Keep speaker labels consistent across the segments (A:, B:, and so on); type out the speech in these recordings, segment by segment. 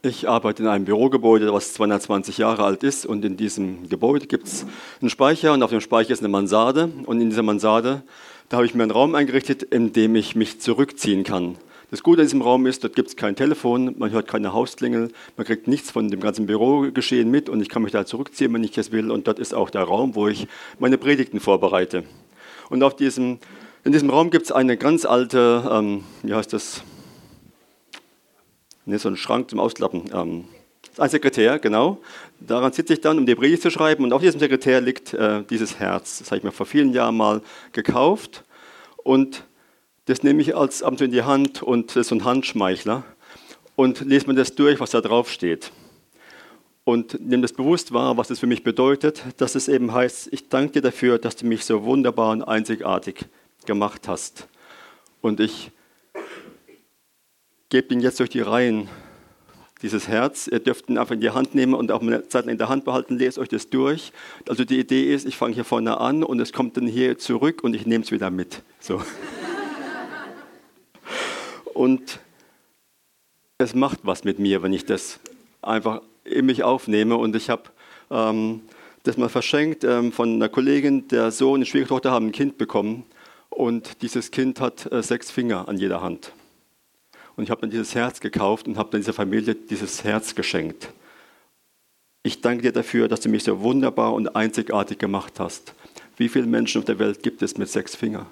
A: Ich arbeite in einem Bürogebäude, was 220 Jahre alt ist und in diesem Gebäude gibt es einen Speicher und auf dem Speicher ist eine Mansarde und in dieser Mansarde, da habe ich mir einen Raum eingerichtet, in dem ich mich zurückziehen kann. Das Gute an diesem Raum ist, dort gibt es kein Telefon, man hört keine Hausklingel, man kriegt nichts von dem ganzen Bürogeschehen mit und ich kann mich da zurückziehen, wenn ich das will und dort ist auch der Raum, wo ich meine Predigten vorbereite. Und auf diesem, in diesem Raum gibt es eine ganz alte, ähm, wie heißt das, ne, so ein Schrank zum Ausklappen. Ähm, ein Sekretär, genau. Daran sitze ich dann, um die Predigt zu schreiben. Und auf diesem Sekretär liegt äh, dieses Herz. Das habe ich mir vor vielen Jahren mal gekauft. Und das nehme ich als Amt in die Hand und das ist so ein Handschmeichler. Und lese mir das durch, was da drauf steht. Und nehme das bewusst wahr, was es für mich bedeutet, dass es eben heißt, ich danke dir dafür, dass du mich so wunderbar und einzigartig gemacht hast. Und ich Gebt ihn jetzt durch die Reihen, dieses Herz. Ihr dürft ihn einfach in die Hand nehmen und auch eine Zeit lang in der Hand behalten. Lest euch das durch. Also die Idee ist, ich fange hier vorne an und es kommt dann hier zurück und ich nehme es wieder mit. So. und es macht was mit mir, wenn ich das einfach in mich aufnehme. Und ich habe ähm, das mal verschenkt ähm, von einer Kollegin, der Sohn und Schwiegertochter haben ein Kind bekommen. Und dieses Kind hat äh, sechs Finger an jeder Hand. Und ich habe dann dieses Herz gekauft und habe dann dieser Familie dieses Herz geschenkt. Ich danke dir dafür, dass du mich so wunderbar und einzigartig gemacht hast. Wie viele Menschen auf der Welt gibt es mit sechs Fingern?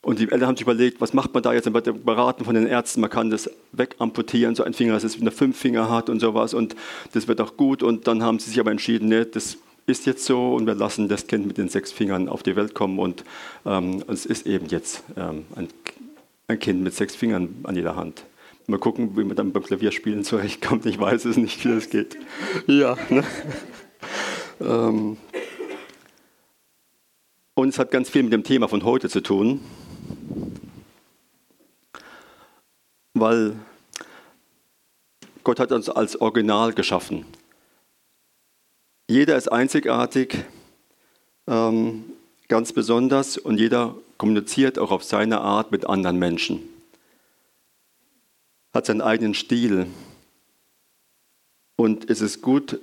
A: Und die Eltern haben sich überlegt, was macht man da jetzt bei dem Beraten von den Ärzten? Man kann das wegamputieren, so ein Finger, dass es nur fünf Finger hat und sowas. Und das wird auch gut. Und dann haben sie sich aber entschieden, nee, das ist jetzt so und wir lassen das Kind mit den sechs Fingern auf die Welt kommen. Und ähm, es ist eben jetzt ähm, ein ein Kind mit sechs Fingern an jeder Hand. Mal gucken, wie man dann beim Klavierspielen zurechtkommt. Ich weiß es nicht, wie das geht. Ja. Ne? ähm. Und es hat ganz viel mit dem Thema von heute zu tun, weil Gott hat uns als Original geschaffen. Jeder ist einzigartig, ähm, ganz besonders und jeder kommuniziert auch auf seine Art mit anderen Menschen, hat seinen eigenen Stil. Und es ist gut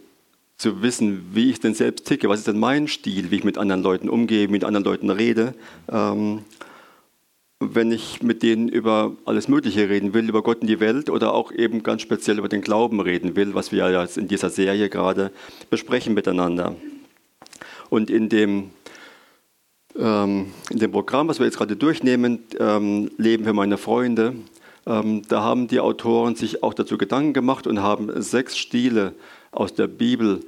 A: zu wissen, wie ich denn selbst ticke, was ist denn mein Stil, wie ich mit anderen Leuten umgehe, mit anderen Leuten rede. Ähm, wenn ich mit denen über alles Mögliche reden will, über Gott und die Welt oder auch eben ganz speziell über den Glauben reden will, was wir ja in dieser Serie gerade besprechen miteinander. Und in dem in dem Programm, was wir jetzt gerade durchnehmen, ähm, Leben für meine Freunde, ähm, da haben die Autoren sich auch dazu Gedanken gemacht und haben sechs Stile aus der Bibel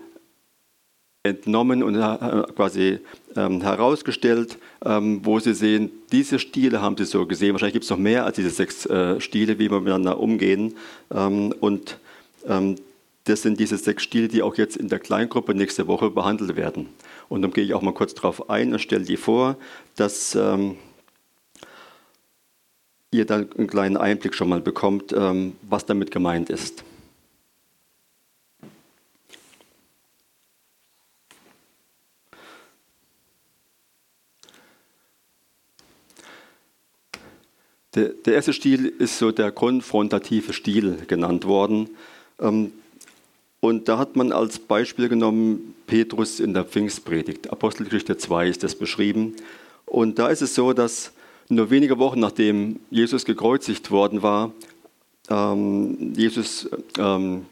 A: entnommen und äh, quasi herausgestellt, wo sie sehen, diese Stile haben sie so gesehen. Wahrscheinlich gibt es noch mehr als diese sechs äh, Stile, wie wir miteinander umgehen. und das sind diese sechs Stile, die auch jetzt in der Kleingruppe nächste Woche behandelt werden. Und dann gehe ich auch mal kurz darauf ein und stelle die vor, dass ähm, ihr dann einen kleinen Einblick schon mal bekommt, ähm, was damit gemeint ist. Der, der, erste Stil ist so der konfrontative Stil genannt worden. Und da hat man als Beispiel genommen Petrus in der Pfingstpredigt. Apostelgeschichte 2 ist das beschrieben. Und da ist es so, dass nur wenige Wochen nachdem Jesus gekreuzigt worden war, ähm, Jesus ähm,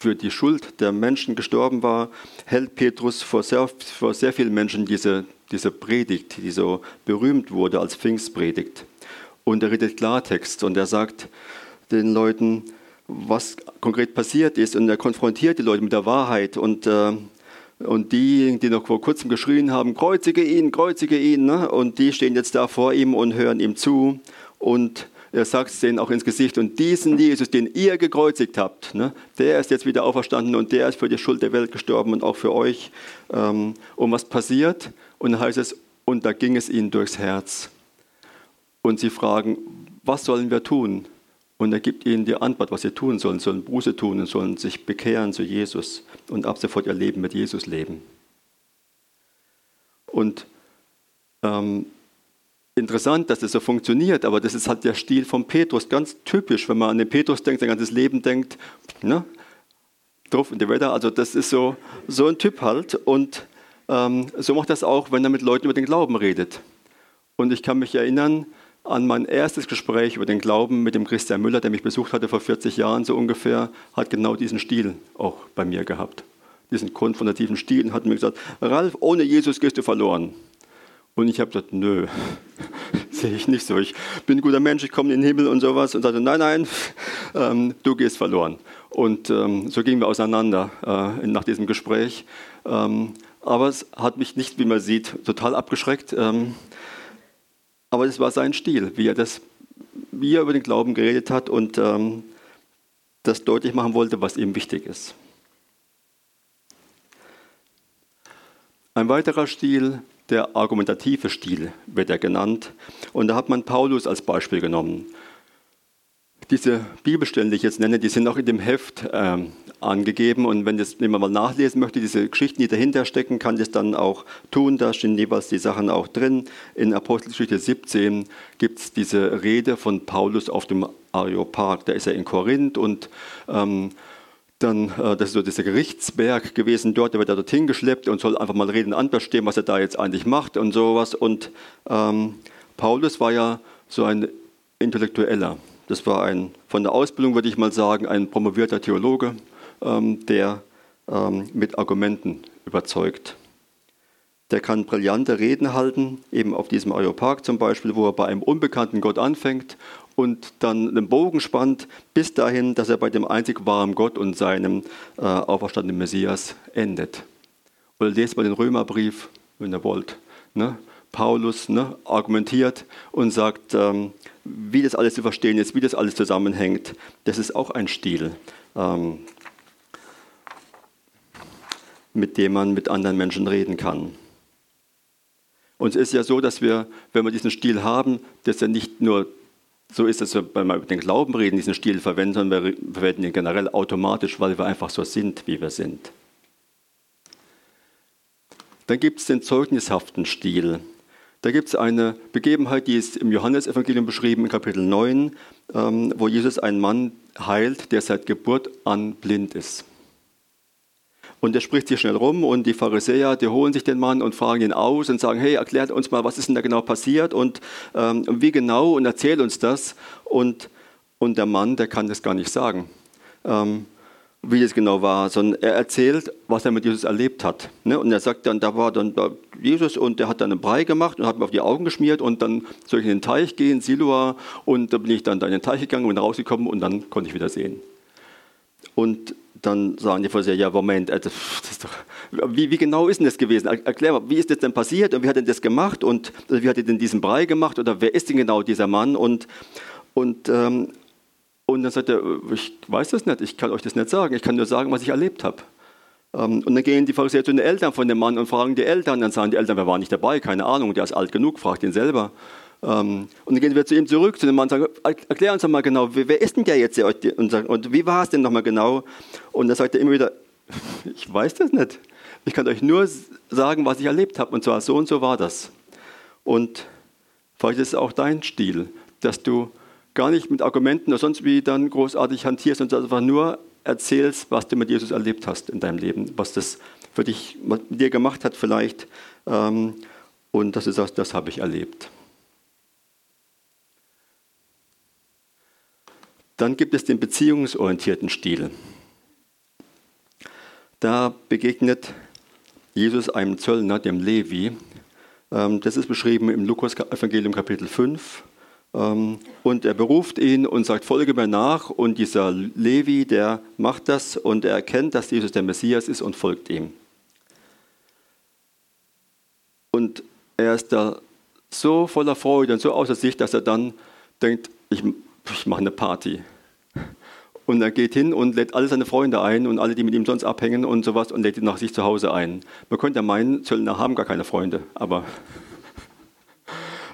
A: für die Schuld der Menschen gestorben war, hält Petrus vor sehr, vor sehr vielen Menschen diese, diese Predigt, die so berühmt wurde als Pfingstpredigt. Und er redet Klartext und er sagt den Leuten, was konkret passiert ist. Und er konfrontiert die Leute mit der Wahrheit. Und, äh, und diejenigen, die noch vor kurzem geschrien haben, kreuzige ihn, kreuzige ihn, ne? und die stehen jetzt da vor ihm und hören ihm zu. Und er sagt es denen auch ins Gesicht. Und diesen Jesus, den ihr gekreuzigt habt, ne, der ist jetzt wieder auferstanden und der ist für die Schuld der Welt gestorben und auch für euch. Ähm, und was passiert? Und dann heißt es, und da ging es ihnen durchs Herz. Und sie fragen, was sollen wir tun? Und er gibt ihnen die Antwort, was sie tun sollen, Sie sollen Buße tun und sollen sich bekehren zu Jesus und ab sofort ihr Leben mit Jesus leben. Und ähm, interessant, dass das so funktioniert, aber das ist halt der Stil von Petrus, ganz typisch, wenn man an den Petrus denkt, sein ganzes Leben denkt, ne? drauf in die Wetter, also das ist so, so ein Typ halt und ähm, so macht das auch, wenn er mit Leuten über den Glauben redet. Und ich kann mich erinnern an mein erstes Gespräch über den Glauben mit dem Christian Müller, der mich besucht hatte vor 40 Jahren so ungefähr, hat genau diesen Stil auch bei mir gehabt. Diesen konfrontativen Stil und hat mir gesagt, Ralf, ohne Jesus gehst du verloren. Und ich habe gesagt, nö, sehe ich nicht so. Ich bin ein guter Mensch, ich komme in den Himmel und sowas. Und sagte, nein, nein, ähm, du gehst verloren. Und ähm, so gingen wir auseinander äh, nach diesem Gespräch. Ähm, aber es hat mich nicht, wie man sieht, total abgeschreckt. Aber es war sein Stil, wie er, das, wie er über den Glauben geredet hat und ähm, das deutlich machen wollte, was ihm wichtig ist. Ein weiterer Stil der argumentative Stil wird er genannt. Und da hat man Paulus als Beispiel genommen. Diese Bibelstellen, die ich jetzt nenne, die sind auch in dem Heft äh, angegeben. Und wenn jemand mal nachlesen möchte, diese Geschichten, die dahinter stecken, kann das dann auch tun. Da stehen jeweils die Sachen auch drin. In Apostelgeschichte 17 gibt es diese Rede von Paulus auf dem Areopag. Da ist er in Korinth und ähm, dann, äh, das ist so dieser Gerichtsberg gewesen dort, der wird er dorthin geschleppt und soll einfach mal reden und verstehen, was er da jetzt eigentlich macht und sowas. Und ähm, Paulus war ja so ein Intellektueller. Das war ein, von der Ausbildung würde ich mal sagen, ein promovierter Theologe, ähm, der ähm, mit Argumenten überzeugt. Der kann brillante Reden halten, eben auf diesem Areopag zum Beispiel, wo er bei einem unbekannten Gott anfängt und dann den Bogen spannt bis dahin, dass er bei dem einzig wahren Gott und seinem äh, auferstandenen Messias endet. Oder lest mal den Römerbrief, wenn ihr wollt. Ne? Paulus ne, argumentiert und sagt, ähm, wie das alles zu verstehen ist, wie das alles zusammenhängt. Das ist auch ein Stil, ähm, mit dem man mit anderen Menschen reden kann. Und es ist ja so, dass wir, wenn wir diesen Stil haben, dass er nicht nur so ist es, wenn wir über den Glauben reden, diesen Stil verwenden, sondern wir verwenden ihn generell automatisch, weil wir einfach so sind, wie wir sind. Dann gibt es den zeugnishaften Stil. Da gibt es eine Begebenheit, die ist im Johannesevangelium beschrieben, in Kapitel 9, ähm, wo Jesus einen Mann heilt, der seit Geburt an blind ist. Und er spricht sich schnell rum und die Pharisäer, die holen sich den Mann und fragen ihn aus und sagen, hey, erklärt uns mal, was ist denn da genau passiert und ähm, wie genau und erzähl uns das. Und, und der Mann, der kann das gar nicht sagen, ähm, wie das genau war, sondern er erzählt, was er mit Jesus erlebt hat. Ne? Und er sagt dann, da war dann da Jesus und der hat dann einen Brei gemacht und hat mir auf die Augen geschmiert und dann soll ich in den Teich gehen, Siloa, und da bin ich dann in den Teich gegangen und rausgekommen und dann konnte ich wieder sehen. Und dann sagen die Pharisäer, ja, Moment, also, doch, wie, wie, genau ist denn das gewesen? Erklär mal, wie ist das denn passiert und wie hat er das gemacht und also wie hat er denn diesen Brei gemacht oder wer ist denn genau dieser Mann? Und, und, ähm, und dann sagt er, ich weiß das nicht, ich kann euch das nicht sagen, ich kann nur sagen, was ich erlebt habe. Ähm, und dann gehen die Pharisäer zu den Eltern von dem Mann und fragen die Eltern, dann sagen die Eltern, wir waren nicht dabei, keine Ahnung, der ist alt genug, fragt ihn selber. Ähm, und dann gehen wir zu ihm zurück, zu dem Mann und sagen, erklär uns doch mal genau, wer ist denn der jetzt? Und wie war es denn nochmal genau? Und dann sagt er immer wieder, ich weiß das nicht. Ich kann euch nur sagen, was ich erlebt habe. Und zwar so und so war das. Und vielleicht ist es auch dein Stil, dass du gar nicht mit Argumenten oder sonst wie dann großartig hantierst, sondern einfach nur erzählst, was du mit Jesus erlebt hast in deinem Leben, was das für dich mit dir gemacht hat vielleicht. Ähm, und dass du sagst, das habe ich erlebt. Dann gibt es den beziehungsorientierten Stil. Da begegnet Jesus einem Zöllner, dem Levi. Ähm, das ist beschrieben im Lukas-Evangelium Kapitel 5. Ähm, und er beruft ihn und sagt, folge mir nach. Und dieser Levi, der macht das und er erkennt, dass Jesus der Messias ist und folgt ihm. Und er ist da so voller Freude und so außer sich, dass er dann denkt, ich, ich mache eine Party. Und er geht hin und lädt alle seine Freunde ein und alle, die mit ihm sonst abhängen und sowas und lädt ihn nach sich zu Hause ein. Man könnte ja meinen, Zöllner haben gar keine Freunde, aber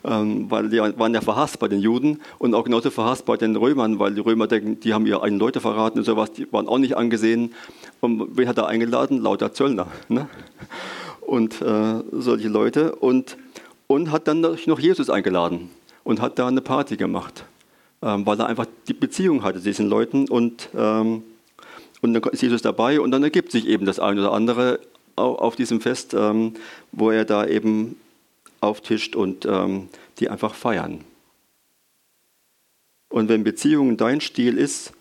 A: weil die waren ja verhasst bei den Juden und auch genauso verhasst bei den Römern, weil die Römer denken, die haben ihre eigenen Leute verraten und sowas, die waren auch nicht angesehen. Und wen hat er eingeladen? Lauter Zöllner. Ne? Und äh, solche Leute. Und, und hat dann noch Jesus eingeladen und hat da eine Party gemacht, ähm, weil er einfach die Beziehung hatte zu diesen Leuten und, ähm, und dann ist Jesus dabei und dann ergibt sich eben das eine oder andere auf diesem Fest, ähm, wo er da eben auftischt und ähm, die einfach feiern. Und wenn Beziehung dein Stil ist,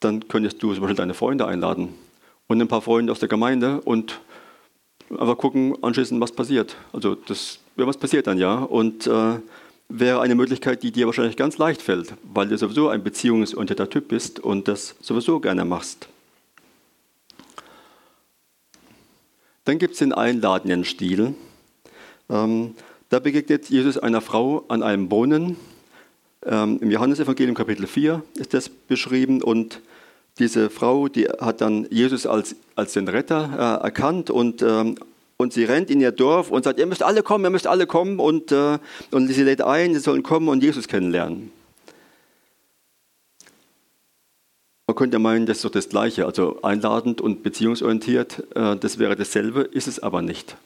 A: dann könntest du zum Beispiel deine Freunde einladen und ein paar Freunde aus der Gemeinde und einfach gucken, anschließend, was passiert. Also das, ja, was passiert dann ja? Und äh, wäre eine Möglichkeit, die dir wahrscheinlich ganz leicht fällt, weil du sowieso ein beziehungsorientierter Typ bist und das sowieso gerne machst. Dann gibt es den einladenden Stil. Ähm, da begegnet Jesus einer Frau an einem Brunnen. Ähm, Im Johannesevangelium Kapitel 4 ist das beschrieben und diese Frau, die hat dann Jesus als, als den Retter äh, erkannt und, ähm, und sie rennt in ihr Dorf und sagt, ihr müsst alle kommen, ihr müsst alle kommen und, äh, und sie lädt ein, sie sollen kommen und Jesus kennenlernen. Man könnte meinen, das ist doch das Gleiche, also einladend und beziehungsorientiert, äh, das wäre dasselbe, ist es aber nicht.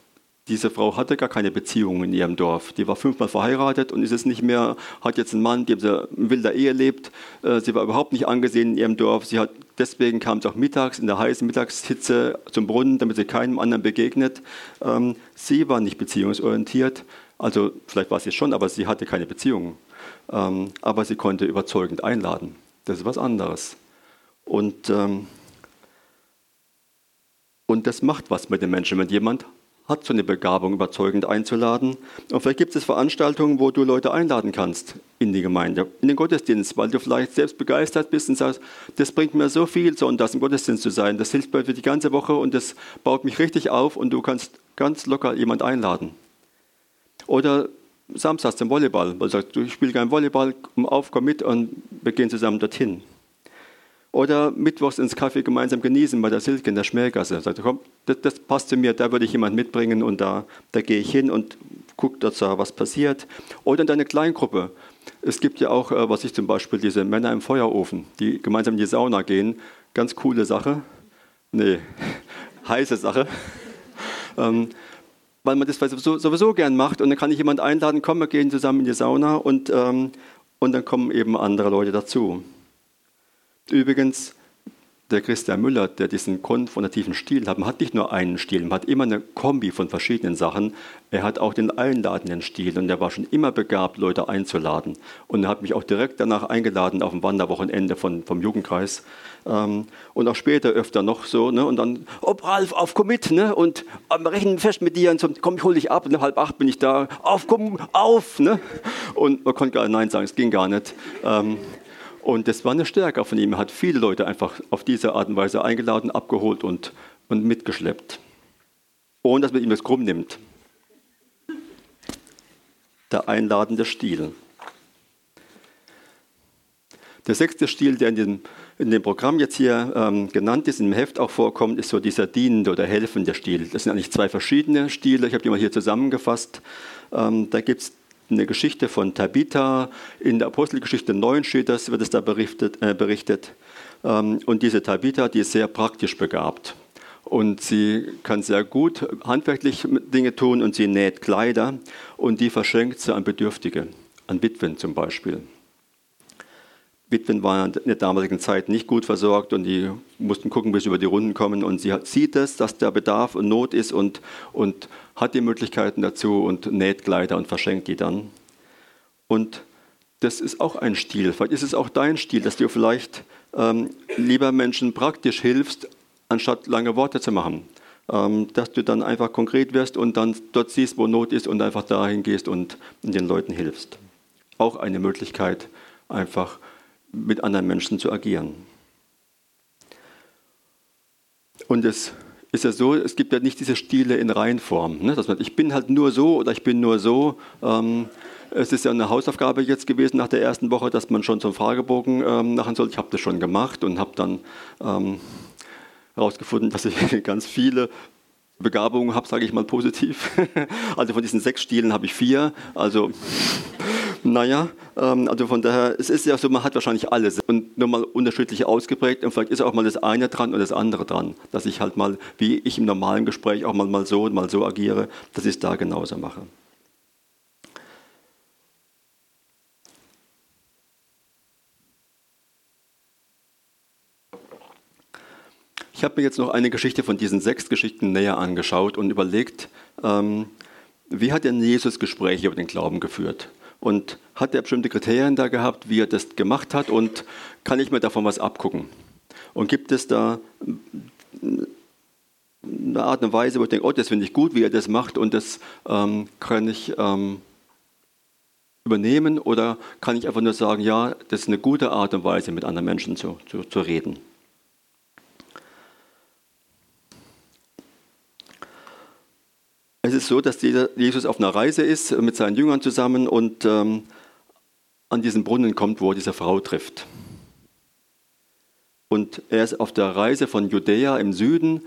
A: Diese Frau hatte gar keine Beziehung in ihrem Dorf. Die war fünfmal verheiratet und ist es nicht mehr, hat jetzt einen Mann, der in wilder Ehe lebt. Äh, sie war überhaupt nicht angesehen in ihrem Dorf. Sie hat, deswegen kam sie auch mittags in der heißen Mittagshitze zum Brunnen, damit sie keinem anderen begegnet. Ähm, sie war nicht beziehungsorientiert. Also vielleicht war sie es schon, aber sie hatte keine Beziehung. Ähm, aber sie konnte überzeugend einladen. Das ist was anderes. Und, ähm, und das macht was mit den Menschen, wenn jemand hat so eine Begabung, überzeugend einzuladen. Und vielleicht gibt es Veranstaltungen, wo du Leute einladen kannst in die Gemeinde, in den Gottesdienst, weil du vielleicht selbst begeistert bist und sagst, das bringt mir so viel, sonntags im Gottesdienst zu sein. Das hilft mir für die ganze Woche und das baut mich richtig auf und du kannst ganz locker jemand einladen. Oder samstags zum Volleyball, weil du sagst, du spielst gerne Volleyball, komm auf, komm mit und wir gehen zusammen dorthin. Oder mittwochs ins Kaffee gemeinsam genießen bei der Silke in der Schmähgasse. Sagt, komm, das, das passt zu mir, da würde ich jemanden mitbringen und da, da gehe ich hin und gucke dort, was passiert. Oder in deine Kleingruppe. Es gibt ja auch, äh, was ich zum Beispiel, diese Männer im Feuerofen, die gemeinsam in die Sauna gehen. Ganz coole Sache. Nee, heiße Sache. ähm, weil man das sowieso, sowieso gern macht und dann kann ich jemanden einladen, komm, wir gehen zusammen in die Sauna und, ähm, und dann kommen eben andere Leute dazu. Übrigens, der Christian Müller, der diesen konfrontativen Stil hat, hat nicht nur einen Stil, man hat immer eine Kombi von verschiedenen Sachen. Er hat auch den einladenden Stil und er war schon immer begabt, Leute einzuladen. Und er hat mich auch direkt danach eingeladen auf dem Wanderwochenende von, vom Jugendkreis. Ähm, und auch später öfter noch so. Ne? Und dann, oh Ralf, auf, komm mit. Ne? Und wir rechnen fest mit dir. Und so, komm, ich hol dich ab. Und halb acht bin ich da. Auf, komm, auf. Ne? Und man konnte gar Nein sagen, es ging gar nicht. Ähm, und das war eine Stärke von ihm. Er hat viele Leute einfach auf diese Art und Weise eingeladen, abgeholt und, und mitgeschleppt. Ohne dass man ihm das krumm nimmt. Der einladende Stil. Der sechste Stil, der in dem, in dem Programm jetzt hier ähm, genannt ist, im Heft auch vorkommt, ist so dieser dienende oder helfende Stil. Das sind eigentlich zwei verschiedene Stile. Ich habe die mal hier zusammengefasst. Ähm, da gibt es eine Geschichte von Tabitha. In der Apostelgeschichte 9 steht das, wird es da berichtet. Äh, berichtet. Ähm, und diese Tabitha, die ist sehr praktisch begabt. Und sie kann sehr gut handwerklich Dinge tun und sie näht Kleider und die verschenkt sie an Bedürftige, an Witwen zum Beispiel. Witwen waren in der damaligen Zeit nicht gut versorgt und die mussten gucken, bis sie über die Runden kommen. Und sie sieht es, dass da Bedarf und Not ist und, und hat die Möglichkeiten dazu und näht Kleider und verschenkt die dann. Und das ist auch ein Stil. Vielleicht ist es auch dein Stil, dass du vielleicht ähm, lieber Menschen praktisch hilfst, anstatt lange Worte zu machen. Ähm, dass du dann einfach konkret wirst und dann dort siehst, wo Not ist und einfach dahin gehst und den Leuten hilfst. Auch eine Möglichkeit, einfach mit anderen Menschen zu agieren. Und es ist ja so, es gibt ja nicht diese Stile in Reihenform. Ne? Dass man, ich bin halt nur so oder ich bin nur so. Ähm, es ist ja eine Hausaufgabe jetzt gewesen nach der ersten Woche, dass man schon zum Fragebogen ähm, machen soll. Ich habe das schon gemacht und habe dann ähm, herausgefunden, dass ich ganz viele Begabungen habe, sage ich mal positiv. also von diesen sechs Stilen habe ich vier. Also naja, ähm, also von daher, es ist ja so, man hat wahrscheinlich alles und nur mal unterschiedlich ausgeprägt und vielleicht ist auch mal das eine dran und das andere dran, dass ich halt mal, wie ich im normalen Gespräch auch mal, mal so und mal so agiere, dass ich es da genauso mache. Ich habe mir jetzt noch eine Geschichte von diesen sechs Geschichten näher angeschaut und überlegt, ähm, wie hat denn Jesus Gespräche über den Glauben geführt? Und hat er bestimmte Kriterien da gehabt, wie er das gemacht hat? Und kann ich mir davon was abgucken? Und gibt es da eine Art und Weise, wo ich denke, oh, das finde ich gut, wie er das macht und das ähm, kann ich ähm, übernehmen? Oder kann ich einfach nur sagen, ja, das ist eine gute Art und Weise, mit anderen Menschen zu, zu, zu reden? Es ist so, dass Jesus auf einer Reise ist mit seinen Jüngern zusammen und ähm, an diesen Brunnen kommt, wo er diese Frau trifft. Und er ist auf der Reise von Judäa im Süden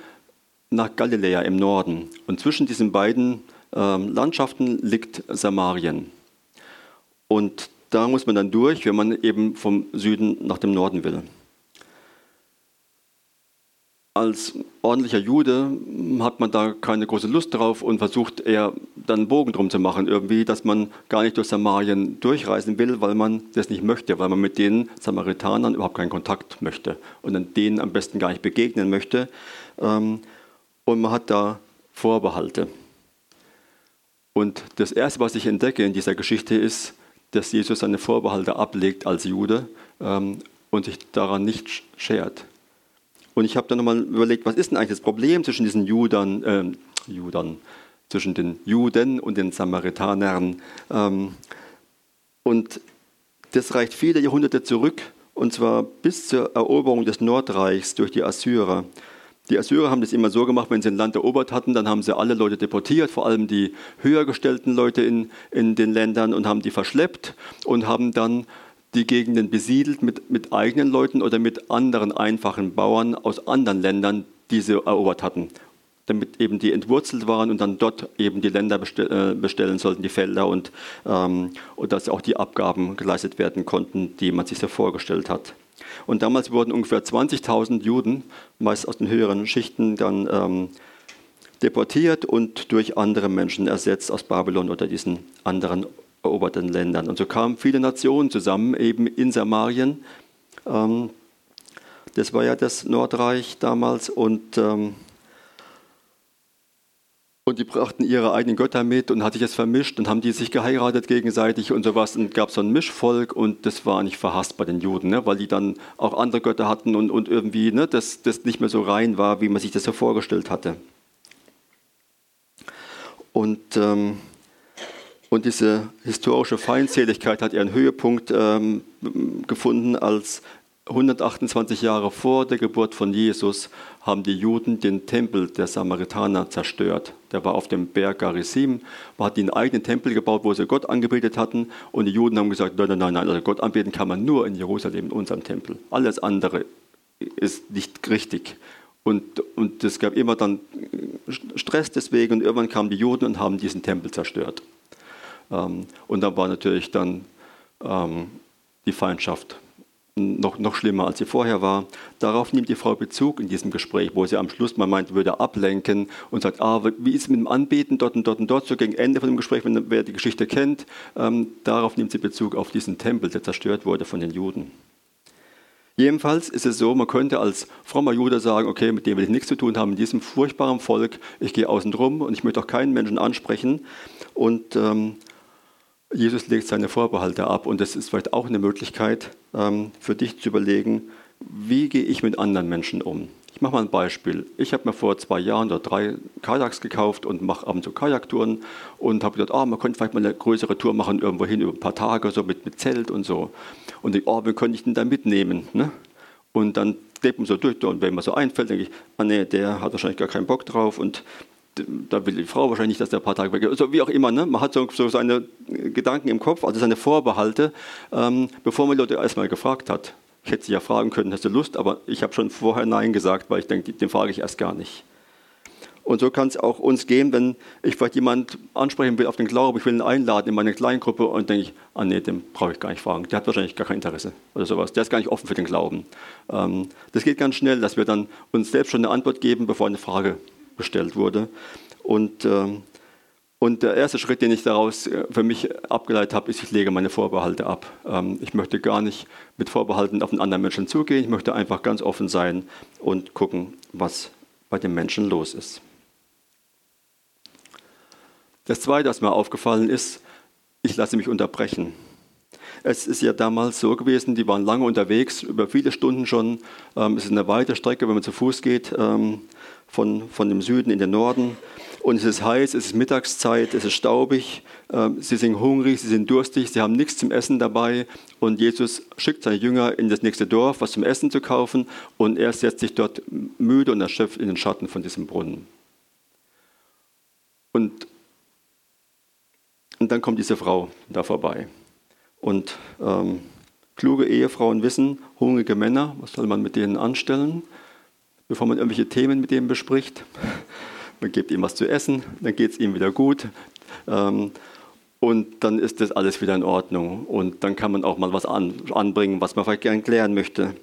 A: nach Galiläa im Norden. Und zwischen diesen beiden ähm, Landschaften liegt Samarien. Und da muss man dann durch, wenn man eben vom Süden nach dem Norden will als ordentlicher Jude hat man da keine große Lust drauf und versucht eher dann einen Bogen drum zu machen, irgendwie, dass man gar nicht durch Samarien durchreisen will, weil man das nicht möchte, weil man mit den Samaritanern überhaupt keinen Kontakt möchte und dann denen am besten gar nicht begegnen möchte. Ähm, und man hat da Vorbehalte. Und das Erste, was ich entdecke in dieser Geschichte, ist, dass Jesus seine Vorbehalte ablegt als Jude ähm, und sich daran nicht schert. Und ich habe dann nochmal überlegt, was ist denn eigentlich das Problem zwischen diesen Judern, äh, Judern, zwischen den Juden und den Samaritanern. Ähm, und das reicht viele Jahrhunderte zurück, und zwar bis zur Eroberung des Nordreichs durch die Assyrer. Die Assyrer haben das immer so gemacht, wenn sie ein Land erobert hatten, dann haben sie alle Leute deportiert, vor allem die höher gestellten Leute in, in den Ländern und haben die verschleppt und haben dann die Gegenden besiedelt mit, mit eigenen Leuten oder mit anderen einfachen Bauern aus anderen Ländern, die sie erobert hatten, damit eben die entwurzelt waren und dann dort eben die Länder äh, bestellen sollten, die Felder und, ähm, und dass auch die Abgaben geleistet werden konnten, die man sich so vorgestellt hat. Und damals wurden ungefähr 20.000 Juden, meist aus den höheren Schichten, dann ähm, deportiert und durch andere Menschen ersetzt aus Babylon oder diesen anderen eroberten Ländern. Und so kamen viele Nationen zusammen, eben in Samarien. Ähm, das war ja das Nordreich damals und, ähm, und die brachten ihre eigenen Götter mit und hat sich das vermischt und haben die sich geheiratet gegenseitig und sowas und gab so ein Mischvolk und das war nicht verhasst bei den Juden, ne, weil die dann auch andere Götter hatten und, und irgendwie ne, das, das nicht mehr so rein war, wie man sich das so vorgestellt hatte. Und ähm, und diese historische Feindseligkeit hat ihren Höhepunkt ähm, gefunden, als 128 Jahre vor der Geburt von Jesus haben die Juden den Tempel der Samaritaner zerstört. Der war auf dem Berg Garizim, man hat einen eigenen Tempel gebaut, wo sie Gott angebetet hatten. Und die Juden haben gesagt, nein, nein, nein, also Gott anbeten kann man nur in Jerusalem, in unserem Tempel. Alles andere ist nicht richtig. Und, und es gab immer dann Stress deswegen und irgendwann kamen die Juden und haben diesen Tempel zerstört. Ähm, und da war natürlich dann ähm, die Feindschaft noch, noch schlimmer, als sie vorher war. Darauf nimmt die Frau Bezug in diesem Gespräch, wo sie am Schluss mal meint, würde ablenken und sagt, ah, wie ist es mit dem Anbeten dort und dort und dort, so gegen Ende von dem Gespräch, wenn wer die Geschichte kennt, ähm, darauf nimmt sie Bezug auf diesen Tempel, der zerstört wurde von den Juden. Jedenfalls ist es so, man könnte als frommer Jude sagen, okay, mit dem will ich nichts zu tun haben, mit diesem furchtbaren Volk, ich gehe außen drum und ich möchte auch keinen Menschen ansprechen. Und ähm, Jesus legt seine Vorbehalte ab und das ist vielleicht auch eine Möglichkeit ähm, für dich zu überlegen, wie gehe ich mit anderen Menschen um. Ich mache mal ein Beispiel. Ich habe mir vor zwei Jahren oder drei Kajaks gekauft und mache ab und zu Kajaktouren und habe gedacht, oh, man könnte vielleicht mal eine größere Tour machen, irgendwo hin, über ein paar Tage, so mit, mit Zelt und so. Und ich, oh, wie könnte ich denn da mitnehmen? Ne? Und dann lebt man so durch und wenn mir so einfällt, denke ich, ah nee, der hat wahrscheinlich gar keinen Bock drauf und da will die Frau wahrscheinlich nicht, dass der ein paar Tage weg ist. Also wie auch immer, ne? man hat so, so, seine Gedanken im Kopf, also seine Vorbehalte, ähm, bevor man Leute erstmal gefragt hat. Ich hätte sie ja fragen können, hast du Lust, aber ich habe schon vorher Nein gesagt, weil ich denke, den frage ich erst gar nicht. Und so kann es auch uns gehen, wenn ich vielleicht jemand ansprechen will auf den Glauben, ich will ihn einladen in meine Kleingruppe und denke ich, ah nee, den brauche ich gar nicht fragen. Der hat wahrscheinlich gar kein Interesse oder sowas. Der ist gar nicht offen für den Glauben. Ähm, das geht ganz schnell, dass wir dann uns selbst schon eine Antwort geben, bevor eine Frage gestellt wurde. Und, äh, Und der erste Schritt, den ich daraus äh, für mich abgeleitet habe, ist, ich lege meine Vorbehalte ab. Ähm, ich möchte gar nicht mit Vorbehalten auf einen anderen Menschen zugehen. Ich möchte einfach ganz offen sein und gucken, was bei dem Menschen los ist. Das Zweite, was mir aufgefallen ist, ich lasse mich unterbrechen. Es ist ja damals so gewesen, die waren lange unterwegs, über viele Stunden schon. Ähm, es ist eine weite Strecke, wenn man zu Fuß geht, ähm, von, von dem Süden in den Norden. Und es ist heiß, es ist Mittagszeit, es ist staubig, ähm, sie sind hungrig, sie sind durstig, sie haben nichts zum Essen dabei. Und Jesus schickt seine Jünger in das nächste Dorf, was zum Essen zu kaufen. Und er setzt sich dort müde und erschöpft in den Schatten von diesem Brunnen. Und, und dann kommt diese Frau da vorbei. Und ähm, kluge Ehefrauen wissen, hungrige Männer, was soll man mit denen anstellen, bevor man irgendwelche Themen mit denen bespricht. Man gibt ihm was zu essen, dann geht es ihm wieder gut. Ähm, und dann ist das alles wieder in Ordnung. Und dann kann man auch mal was an, anbringen, was man vielleicht gerne klären möchte.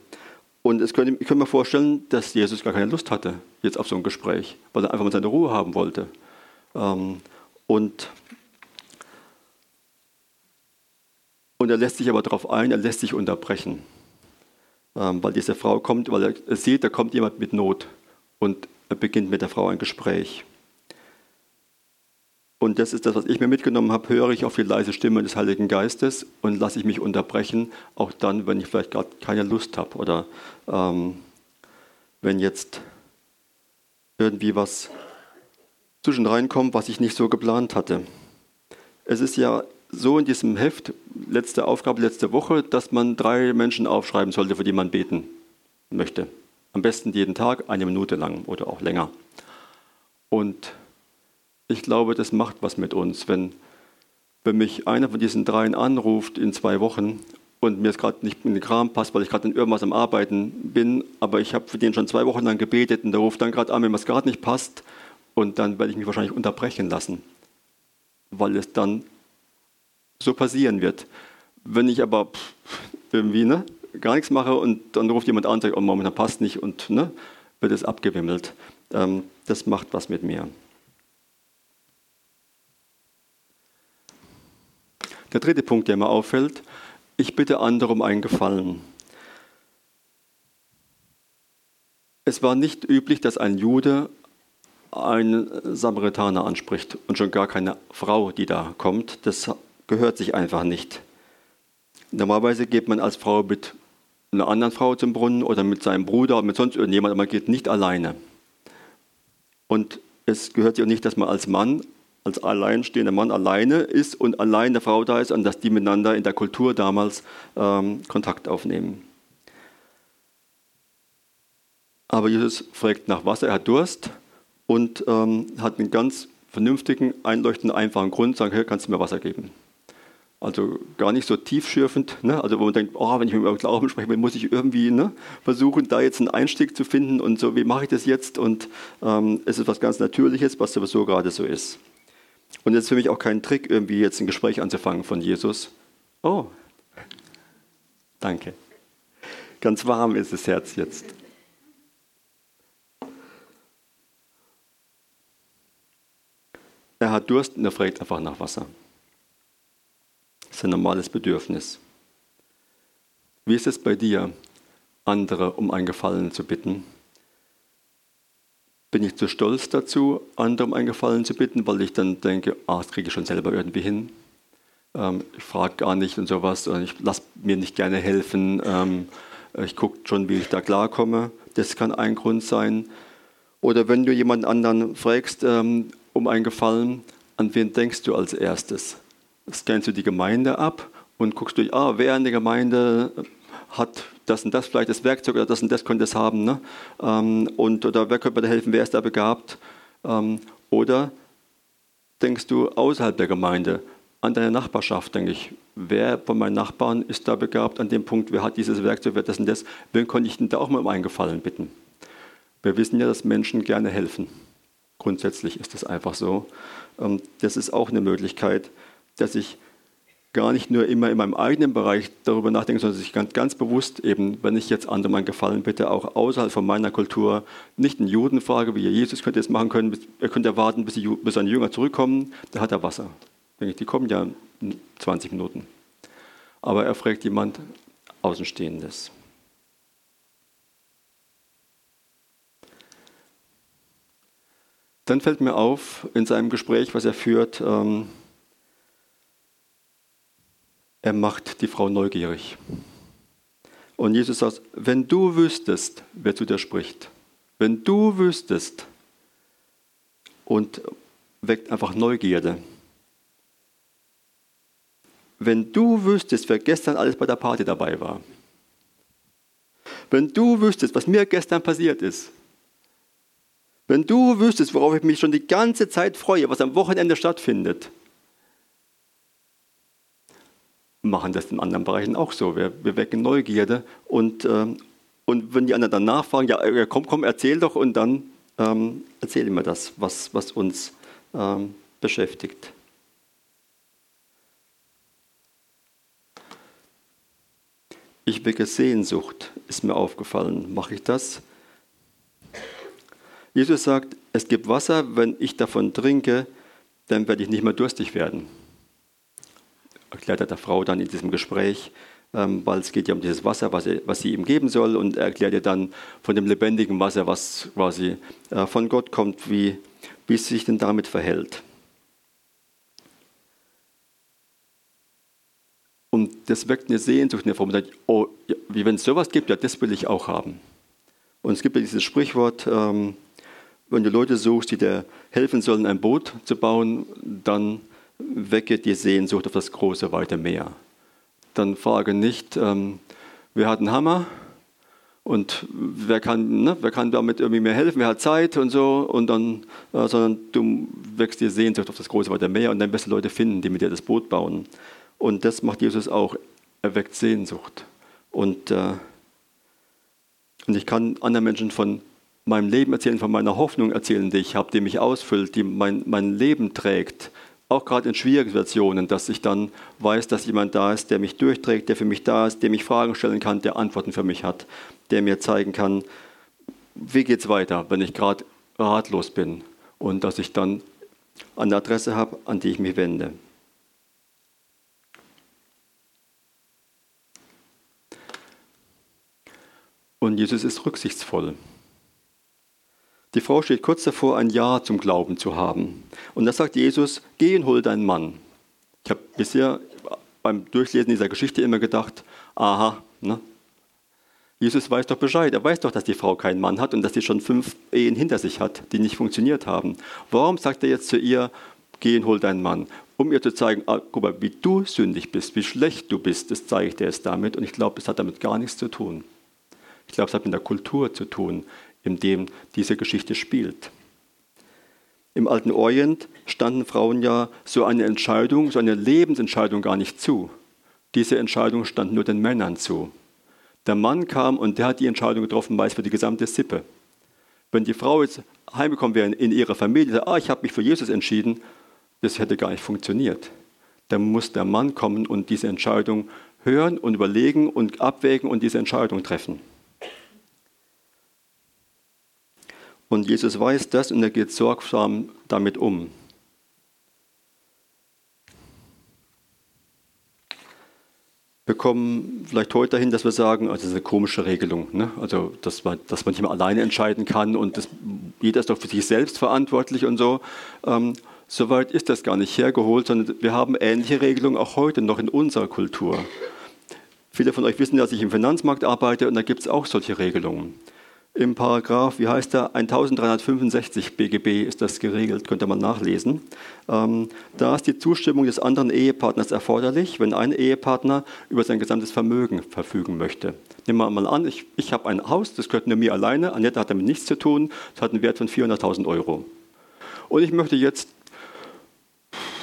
A: Und es könnte, ich könnte mir vorstellen, dass Jesus gar keine Lust hatte jetzt auf so ein Gespräch, weil er einfach mal seine Ruhe haben wollte. Ähm, und Und er lässt sich aber darauf ein, er lässt sich unterbrechen. Ähm, weil diese Frau kommt, weil er sieht, da kommt jemand mit Not. Und er beginnt mit der Frau ein Gespräch. Und das ist das, was ich mir mitgenommen habe. Höre ich auf die leise Stimme des Heiligen Geistes und lasse ich mich unterbrechen, auch dann, wenn ich vielleicht gerade keine Lust habe oder ähm, wenn jetzt irgendwie was zwischen reinkommt, was ich nicht so geplant hatte. Es ist ja so in diesem Heft, letzte Aufgabe, letzte Woche, dass man drei Menschen aufschreiben sollte, für die man beten möchte. Am besten jeden Tag, eine Minute lang oder auch länger. Und ich glaube, das macht was mit uns, wenn, wenn mich einer von diesen dreien anruft in zwei Wochen und mir es gerade nicht in den Kram passt, weil ich gerade in irgendwas am Arbeiten bin, aber ich habe für den schon zwei Wochen lang gebetet und der ruft dann gerade an, wenn mir es gerade nicht passt und dann werde ich mich wahrscheinlich unterbrechen lassen, weil es dann so passieren wird. Wenn ich aber irgendwie ne, gar nichts mache und dann ruft jemand an und sagt, oh, momentan passt nicht und ne, wird es abgewimmelt. Ähm, das macht was mit mir. Der dritte Punkt, der mir auffällt, ich bitte andere um einen Gefallen. Es war nicht üblich, dass ein Jude einen Samaritaner anspricht und schon gar keine Frau, die da kommt. Das gehört sich einfach nicht. Normalerweise geht man als Frau mit einer anderen Frau zum Brunnen oder mit seinem Bruder oder mit sonst irgendjemand, aber man geht nicht alleine. Und es gehört sich auch nicht, dass man als Mann, als alleinstehender Mann alleine ist und allein der Frau da ist und dass die miteinander in der Kultur damals ähm, Kontakt aufnehmen. Aber Jesus fragt nach Wasser, er hat Durst und ähm, hat einen ganz vernünftigen, einleuchtenden, einfachen Grund, sagt, hey, kannst du mir Wasser geben? Also gar nicht so tiefschürfend, ne? also wo man denkt, oh, wenn ich dem Glauben spreche, muss ich irgendwie ne, versuchen, da jetzt einen Einstieg zu finden und so, wie mache ich das jetzt? Und ähm, es ist was ganz Natürliches, was sowieso gerade so ist. Und es ist für mich auch kein Trick, irgendwie jetzt ein Gespräch anzufangen von Jesus. Oh, danke. Ganz warm ist das Herz jetzt. Er hat Durst und er fragt einfach nach Wasser. Das ist ein normales Bedürfnis. Wie ist es bei dir, andere um einen Gefallen zu bitten? Bin ich zu stolz dazu, andere um einen Gefallen zu bitten, weil ich dann denke, ah, das kriege ich schon selber irgendwie hin. Ähm, ich frage gar nicht und sowas, und ich lasse mir nicht gerne helfen. Ähm, ich gucke schon, wie ich da klarkomme. Das kann ein Grund sein. Oder wenn du jemand anderen fragst ähm, um einen Gefallen, an wen denkst du als erstes? Scannst du die Gemeinde ab und guckst durch, ah, wer in der Gemeinde hat das und das vielleicht das Werkzeug oder das und das könnte es haben. Ne? Ähm, und oder wer könnte mir da helfen, wer ist da begabt? Ähm, oder denkst du außerhalb der Gemeinde, an deine Nachbarschaft, denke ich, wer von meinen Nachbarn ist da begabt an dem Punkt, wer hat dieses Werkzeug, wer das und das, wen konnte ich denn da auch mal um einen Gefallen bitten? Wir wissen ja, dass Menschen gerne helfen. Grundsätzlich ist das einfach so. Ähm, das ist auch eine Möglichkeit, dass ich gar nicht nur immer in meinem eigenen Bereich darüber nachdenke, sondern dass ich ganz, ganz bewusst eben, wenn ich jetzt anderen Gefallen bitte, auch außerhalb von meiner Kultur, nicht einen Juden frage, wie Jesus könnte es machen können, er könnte warten, bis, bis seine Jünger zurückkommen, da hat er Wasser. Die kommen ja in 20 Minuten. Aber er fragt jemand Außenstehendes. Dann fällt mir auf in seinem Gespräch, was er führt, ähm, er macht die Frau neugierig. Und Jesus sagt, wenn du wüsstest, wer zu dir spricht, wenn du wüsstest, und weckt einfach Neugierde. Wenn du wüsstest, wer gestern alles bei der Party dabei war, wenn du wüsstest, was mir gestern passiert ist, wenn du wüsstest, worauf ich mich schon die ganze Zeit freue, was am Wochenende stattfindet, machen das in anderen Bereichen auch so. Wir, wir wecken Neugierde und, äh, und wenn die anderen dann nachfragen, ja, äh, komm, komm, erzähl doch und dann ähm, erzähl immer das, was, was uns ähm, beschäftigt. Ich wecke Sehnsucht, ist mir aufgefallen. Mache ich das? Jesus sagt, es gibt Wasser, wenn ich davon trinke, dann werde ich nicht mehr durstig werden erklärt er der Frau dann in diesem Gespräch, ähm, weil es geht ja um dieses Wasser, was, er, was sie ihm geben soll. Und er erklärt ihr dann von dem lebendigen Wasser, was quasi äh, von Gott kommt, wie, wie es sich denn damit verhält. Und das weckt eine Sehnsucht in der Frau. Oh, wie wenn es sowas gibt, ja, das will ich auch haben. Und es gibt ja dieses Sprichwort, ähm, wenn du Leute suchst, die dir helfen sollen, ein Boot zu bauen, dann wecke die Sehnsucht auf das große, weite Meer. Dann frage nicht, ähm, wer hat einen Hammer und wer kann, ne, wer kann damit irgendwie mir helfen, wer hat Zeit und so, und dann, äh, sondern du wächst die Sehnsucht auf das große, weite Meer und dann wirst du Leute finden, die mit dir das Boot bauen. Und das macht Jesus auch, er weckt Sehnsucht. Und, äh, und ich kann anderen Menschen von meinem Leben erzählen, von meiner Hoffnung erzählen, die ich habe, die mich ausfüllt, die mein, mein Leben trägt auch gerade in schwierigen Situationen, dass ich dann weiß, dass jemand da ist, der mich durchträgt, der für mich da ist, der mich Fragen stellen kann, der Antworten für mich hat, der mir zeigen kann, wie geht es weiter, wenn ich gerade ratlos bin und dass ich dann eine Adresse habe, an die ich mich wende. Und Jesus ist rücksichtsvoll. Die Frau steht kurz davor, ein Ja zum Glauben zu haben. Und da sagt Jesus, geh und hol deinen Mann. Ich habe bisher beim Durchlesen dieser Geschichte immer gedacht, aha, ne? Jesus weiß doch Bescheid. Er weiß doch, dass die Frau keinen Mann hat und dass sie schon fünf Ehen hinter sich hat, die nicht funktioniert haben. Warum sagt er jetzt zu ihr, geh und hol deinen Mann? Um ihr zu zeigen, ah, guck mal, wie du sündig bist, wie schlecht du bist, das zeige ich dir jetzt damit. Und ich glaube, es hat damit gar nichts zu tun. Ich glaube, es hat mit der Kultur zu tun, in dem diese Geschichte spielt. Im alten Orient standen Frauen ja so eine Entscheidung, so eine Lebensentscheidung gar nicht zu. Diese Entscheidung stand nur den Männern zu. Der Mann kam und der hat die Entscheidung getroffen, meist für die gesamte Sippe. Wenn die Frau jetzt heimgekommen wäre in ihrer Familie, ah, ich habe mich für Jesus entschieden, das hätte gar nicht funktioniert. Dann muss der Mann kommen und diese Entscheidung hören und überlegen und abwägen und diese Entscheidung treffen. Und Jesus weiß das und er geht sorgsam damit um. Wir kommen vielleicht heute dahin, dass wir sagen, also das ist eine komische Regelung, ne? also dass man, dass man nicht mehr alleine entscheiden kann und das, jeder ist doch für sich selbst verantwortlich und so. Ähm, Soweit ist das gar nicht hergeholt, sondern wir haben ähnliche Regelungen auch heute noch in unserer Kultur. Viele von euch wissen, dass ich im Finanzmarkt arbeite und da gibt es auch solche Regelungen im Paragraph, wie heißt der, 1365 BGB ist das geregelt, könnte man nachlesen. Ähm, da ist die Zustimmung des anderen Ehepartners erforderlich, wenn ein Ehepartner über sein gesamtes Vermögen verfügen möchte. Nehmen wir mal an, ich, ich habe ein Haus, das gehört nur mir alleine, Annette hat damit nichts zu tun, das hat einen Wert von 400.000 Euro. Und ich möchte jetzt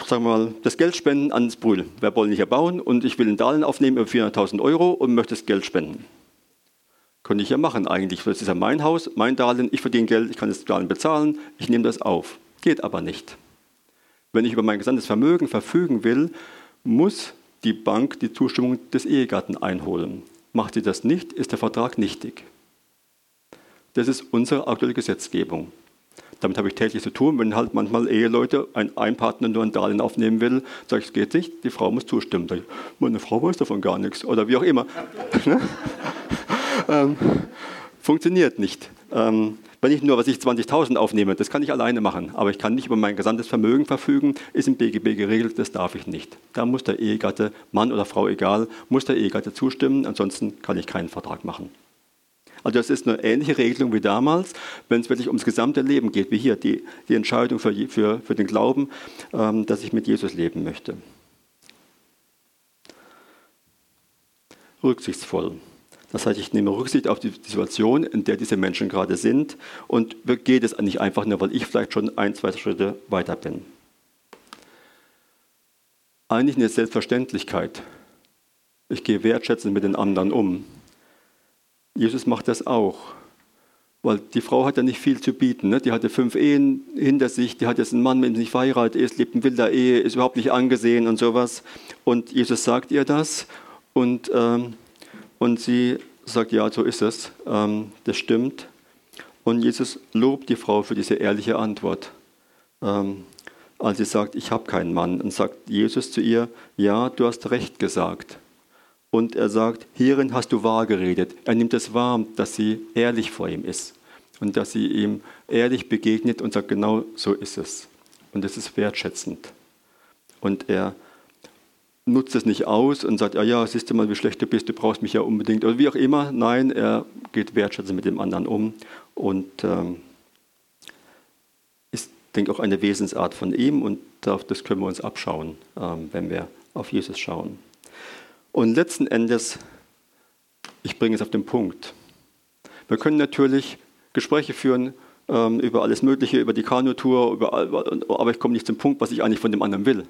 A: sagen wir mal, das Geld spenden ans Brühl. Wir wollen nicht erbauen und ich will ein Darlehen aufnehmen über 400.000 Euro und möchte das Geld spenden. Könnte ich ja machen eigentlich. Das ist ja mein Haus, mein Darlehen, ich verdiene Geld, ich kann das Darlehen bezahlen, ich nehme das auf. Geht aber nicht. Wenn ich über mein gesamtes Vermögen verfügen will, muss die Bank die Zustimmung des Ehegatten einholen. Macht sie das nicht, ist der Vertrag nichtig. Das ist unsere aktuelle Gesetzgebung. Damit habe ich täglich zu tun. Wenn halt manchmal Eheleute ein, ein Partner nur ein Darlehen aufnehmen will, sage ich, es geht nicht, die Frau muss zustimmen. Ich, meine Frau weiß davon gar nichts. Oder wie auch immer. Ähm, funktioniert nicht. Ähm, wenn ich nur, was ich 20.000 aufnehme, das kann ich alleine machen, aber ich kann nicht über mein gesamtes Vermögen verfügen, ist im BGB geregelt, das darf ich nicht. Da muss der Ehegatte, Mann oder Frau egal, muss der Ehegatte zustimmen, ansonsten kann ich keinen Vertrag machen. Also das ist eine ähnliche Regelung wie damals, wenn es wirklich ums gesamte Leben geht, wie hier, die, die Entscheidung für, für, für den Glauben, ähm, dass ich mit Jesus leben möchte. Rücksichtsvoll. Das heißt, ich nehme Rücksicht auf die Situation, in der diese Menschen gerade sind und geht es nicht einfach nur, weil ich vielleicht schon ein, zwei Schritte weiter bin. Eigentlich eine Selbstverständlichkeit. Ich gehe wertschätzend mit den anderen um. Jesus macht das auch. Weil die Frau hat ja nicht viel zu bieten. Ne? Die hatte fünf Ehen hinter sich, die hat jetzt einen Mann, mit dem sie nicht verheiratet ist, lebt in wilder Ehe, ist überhaupt nicht angesehen und sowas. Und Jesus sagt ihr das und ähm, und sie sagt, ja, so ist es, ähm, das stimmt. Und Jesus lobt die Frau für diese ehrliche Antwort. Ähm, als sie sagt, ich habe keinen Mann, und sagt Jesus zu ihr, ja, du hast recht gesagt. Und er sagt, hierin hast du wahr geredet. Er nimmt es wahr, dass sie ehrlich vor ihm ist und dass sie ihm ehrlich begegnet und sagt, genau so ist es. Und es ist wertschätzend. Und er nutzt es nicht aus und sagt, ja, ja, siehst du mal, wie schlecht du bist, du brauchst mich ja unbedingt. Oder wie auch immer. Nein, er geht wertschätzend mit dem anderen um und ähm, ist, denke ich, auch eine Wesensart von ihm und das können wir uns abschauen, ähm, wenn wir auf Jesus schauen. Und letzten Endes, ich bringe es auf den Punkt. Wir können natürlich Gespräche führen ähm, über alles Mögliche, über die Kanutour, aber ich komme nicht zum Punkt, was ich eigentlich von dem anderen will.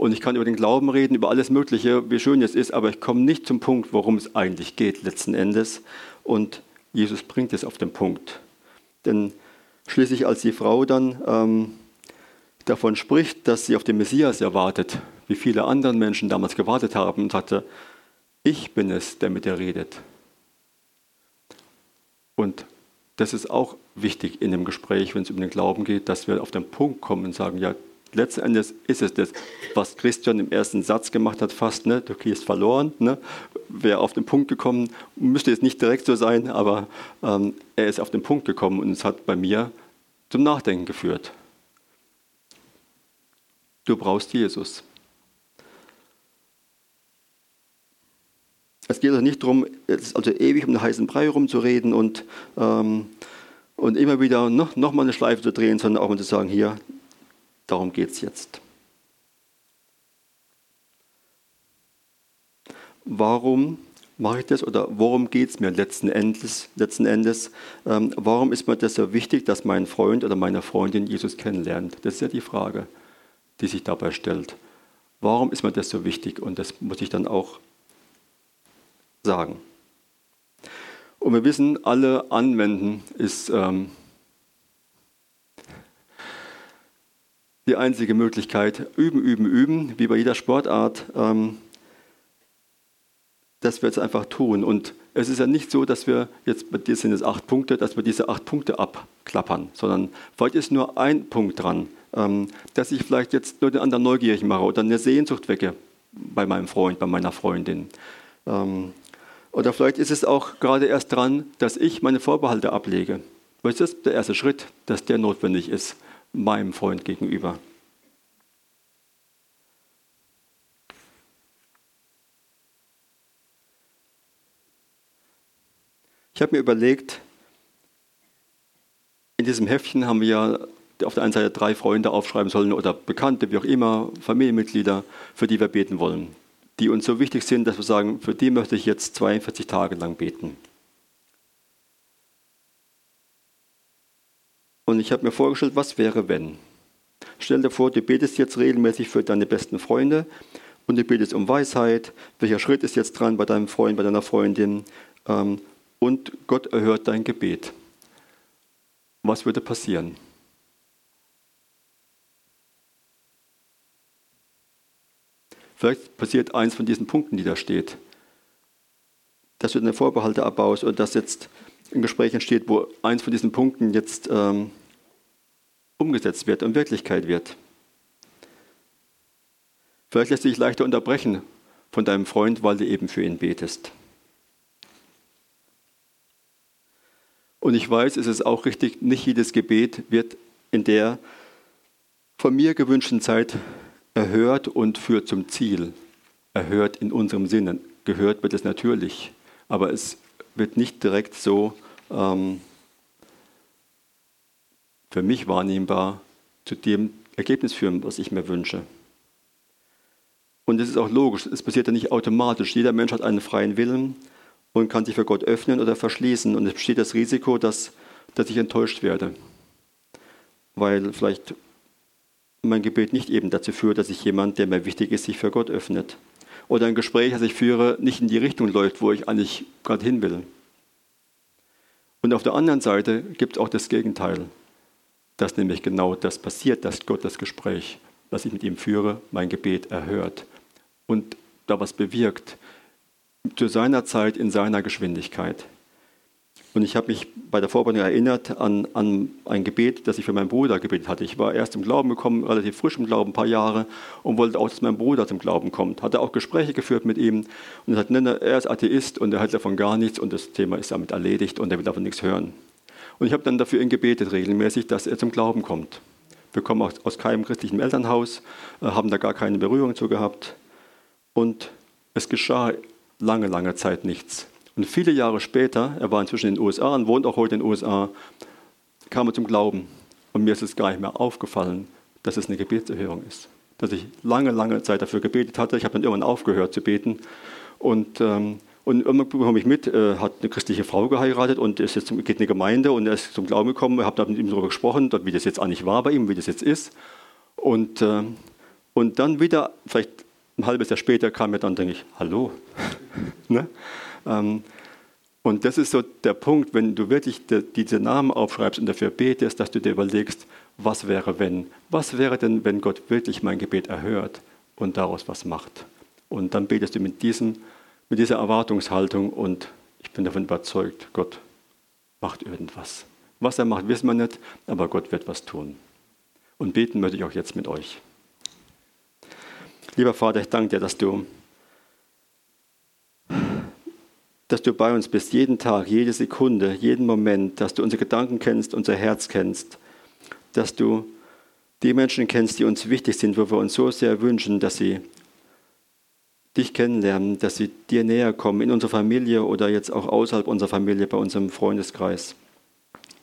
A: Und ich kann über den Glauben reden, über alles Mögliche, wie schön es ist, aber ich komme nicht zum Punkt, worum es eigentlich geht letzten Endes. Und Jesus bringt es auf den Punkt. Denn schließlich, als die Frau dann ähm, davon spricht, dass sie auf den Messias erwartet, wie viele andere Menschen damals gewartet haben, und sagte, ich bin es, der mit dir redet. Und das ist auch wichtig in dem Gespräch, wenn es um den Glauben geht, dass wir auf den Punkt kommen und sagen, ja, letzten Endes ist es das, was Christian im ersten Satz gemacht hat, fast, ne? du gehst verloren. Ne? Wäre auf den Punkt gekommen, müsste jetzt nicht direkt so sein, aber ähm, er ist auf den Punkt gekommen und es hat bei mir zum Nachdenken geführt. Du brauchst Jesus. Es geht also nicht darum, also ewig um den heißen Brei rumzureden und, ähm, und immer wieder noch, noch mal eine Schleife zu drehen, sondern auch mal zu sagen, hier, Darum geht es jetzt. Warum mache ich das oder worum geht es mir letzten Endes? Letzten Endes ähm, warum ist mir das so wichtig, dass mein Freund oder meine Freundin Jesus kennenlernt? Das ist ja die Frage, die sich dabei stellt. Warum ist mir das so wichtig? Und das muss ich dann auch sagen. Und wir wissen, alle Anwenden ist ähm, die einzige Möglichkeit. Üben, üben, üben, wie bei jeder Sportart. Ähm, dass wir jetzt einfach tun. Und es ist ja nicht so, dass wir jetzt, dir sind es acht Punkte, dass wir diese acht Punkte abklappern, sondern vielleicht ist nur ein Punkt dran, ähm, dass ich vielleicht jetzt nur den anderen neugierig mache oder eine Sehnsucht wecke bei meinem Freund, bei meiner Freundin. Ähm, oder vielleicht ist es auch gerade erst dran, dass ich meine Vorbehalte ablege. Weil das ist der erste Schritt, dass der notwendig ist meinem Freund gegenüber. Ich habe mir überlegt, in diesem Heftchen haben wir ja auf der einen Seite drei Freunde aufschreiben sollen oder Bekannte, wie auch immer, Familienmitglieder, für die wir beten wollen, die uns so wichtig sind, dass wir sagen, für die möchte ich jetzt 42 Tage lang beten. Und ich habe mir vorgestellt, was wäre, wenn? Stell dir vor, du betest jetzt regelmäßig für deine besten Freunde und du betest um Weisheit. Welcher Schritt ist jetzt dran bei deinem Freund, bei deiner Freundin? Ähm, und Gott erhört dein Gebet. Was würde passieren? Vielleicht passiert eins von diesen Punkten, die da steht. Dass du deine Vorbehalte abbaust oder dass jetzt ein Gespräch entsteht, wo eins von diesen Punkten jetzt ähm, umgesetzt wird und Wirklichkeit wird. Vielleicht lässt du dich leichter unterbrechen von deinem Freund, weil du eben für ihn betest. Und ich weiß, es ist auch richtig, nicht jedes Gebet wird in der von mir gewünschten Zeit erhört und führt zum Ziel. Erhört in unserem Sinne. Gehört wird es natürlich, aber es wird nicht direkt so ähm, für mich wahrnehmbar zu dem Ergebnis führen, was ich mir wünsche. Und es ist auch logisch, es passiert ja nicht automatisch. Jeder Mensch hat einen freien Willen und kann sich für Gott öffnen oder verschließen. Und es besteht das Risiko, dass, dass ich enttäuscht werde, weil vielleicht mein Gebet nicht eben dazu führt, dass sich jemand, der mir wichtig ist, sich für Gott öffnet. Oder ein Gespräch, das ich führe, nicht in die Richtung läuft, wo ich eigentlich gerade hin will. Und auf der anderen Seite gibt es auch das Gegenteil, dass nämlich genau das passiert, dass Gott das Gespräch, das ich mit ihm führe, mein Gebet erhört und da was bewirkt, zu seiner Zeit in seiner Geschwindigkeit. Und ich habe mich bei der Vorbereitung erinnert an, an, ein Gebet, das ich für meinen Bruder gebetet hatte. Ich war erst im Glauben gekommen, relativ frisch im Glauben, ein paar Jahre, und wollte auch, dass mein Bruder zum Glauben kommt. Hatte auch Gespräche geführt mit ihm und er hat, er ist Atheist und er hat davon gar nichts und das Thema ist damit erledigt und er will davon nichts hören. Und ich habe dann dafür ihn gebetet regelmäßig, dass er zum Glauben kommt. Wir kommen aus, aus keinem christlichen Elternhaus, äh, haben da gar keine Berührung zu gehabt. Und es geschah lange, lange Zeit nichts. Und viele Jahre später, er war inzwischen in den USA und wohnt auch heute in den USA, kam er zum Glauben. Und mir ist es gar nicht mehr aufgefallen, dass es eine Gebetserhörung ist. Dass ich lange, lange Zeit dafür gebetet hatte. Ich habe dann irgendwann aufgehört zu beten. Und, ähm, und irgendwann bekomme ich mit, er hat eine christliche Frau geheiratet und ist jetzt geht in eine Gemeinde und er ist zum Glauben gekommen. Ich habe mit ihm darüber gesprochen, wie das jetzt eigentlich war bei ihm, wie das jetzt ist. Und, äh, und dann wieder, vielleicht ein halbes Jahr später kam mir dann, denke ich, hallo. ne? ähm, und das ist so der Punkt, wenn du wirklich diese Namen aufschreibst und dafür betest, dass du dir überlegst, was wäre wenn? Was wäre denn, wenn Gott wirklich mein Gebet erhört und daraus was macht? Und dann betest du mit, diesem, mit dieser Erwartungshaltung und ich bin davon überzeugt, Gott macht irgendwas. Was er macht, wissen wir nicht, aber Gott wird was tun. Und beten möchte ich auch jetzt mit euch. Lieber Vater, ich danke dir, dass du, dass du bei uns bist, jeden Tag, jede Sekunde, jeden Moment, dass du unsere Gedanken kennst, unser Herz kennst, dass du die Menschen kennst, die uns wichtig sind, wo wir uns so sehr wünschen, dass sie dich kennenlernen, dass sie dir näher kommen, in unserer Familie oder jetzt auch außerhalb unserer Familie, bei unserem Freundeskreis,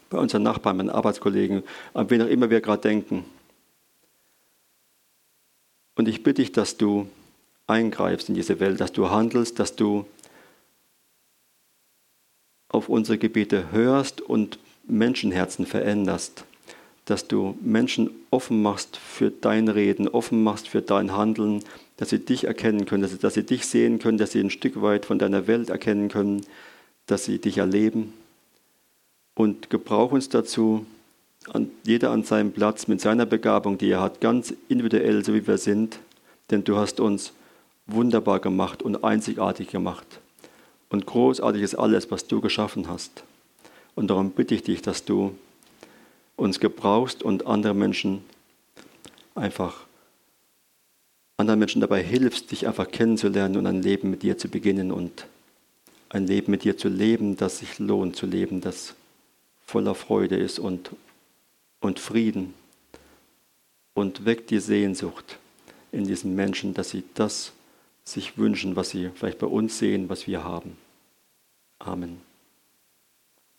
A: bei unseren Nachbarn, meinen Arbeitskollegen, an wen auch immer wir gerade denken. Und ich bitte dich, dass du eingreifst in diese Welt, dass du handelst, dass du auf unsere Gebete hörst und Menschenherzen veränderst, dass du Menschen offen machst für dein Reden, offen machst für dein Handeln, dass sie dich erkennen können, dass sie, dass sie dich sehen können, dass sie ein Stück weit von deiner Welt erkennen können, dass sie dich erleben. Und gebrauch uns dazu, jeder an seinem Platz mit seiner Begabung, die er hat, ganz individuell, so wie wir sind, denn du hast uns wunderbar gemacht und einzigartig gemacht. Und großartig ist alles, was du geschaffen hast. Und darum bitte ich dich, dass du uns gebrauchst und andere Menschen einfach, anderen Menschen dabei hilfst, dich einfach kennenzulernen und ein Leben mit dir zu beginnen und ein Leben mit dir zu leben, das sich lohnt zu leben, das voller Freude ist und und Frieden und weckt die Sehnsucht in diesen Menschen, dass sie das sich wünschen, was sie vielleicht bei uns sehen, was wir haben. Amen.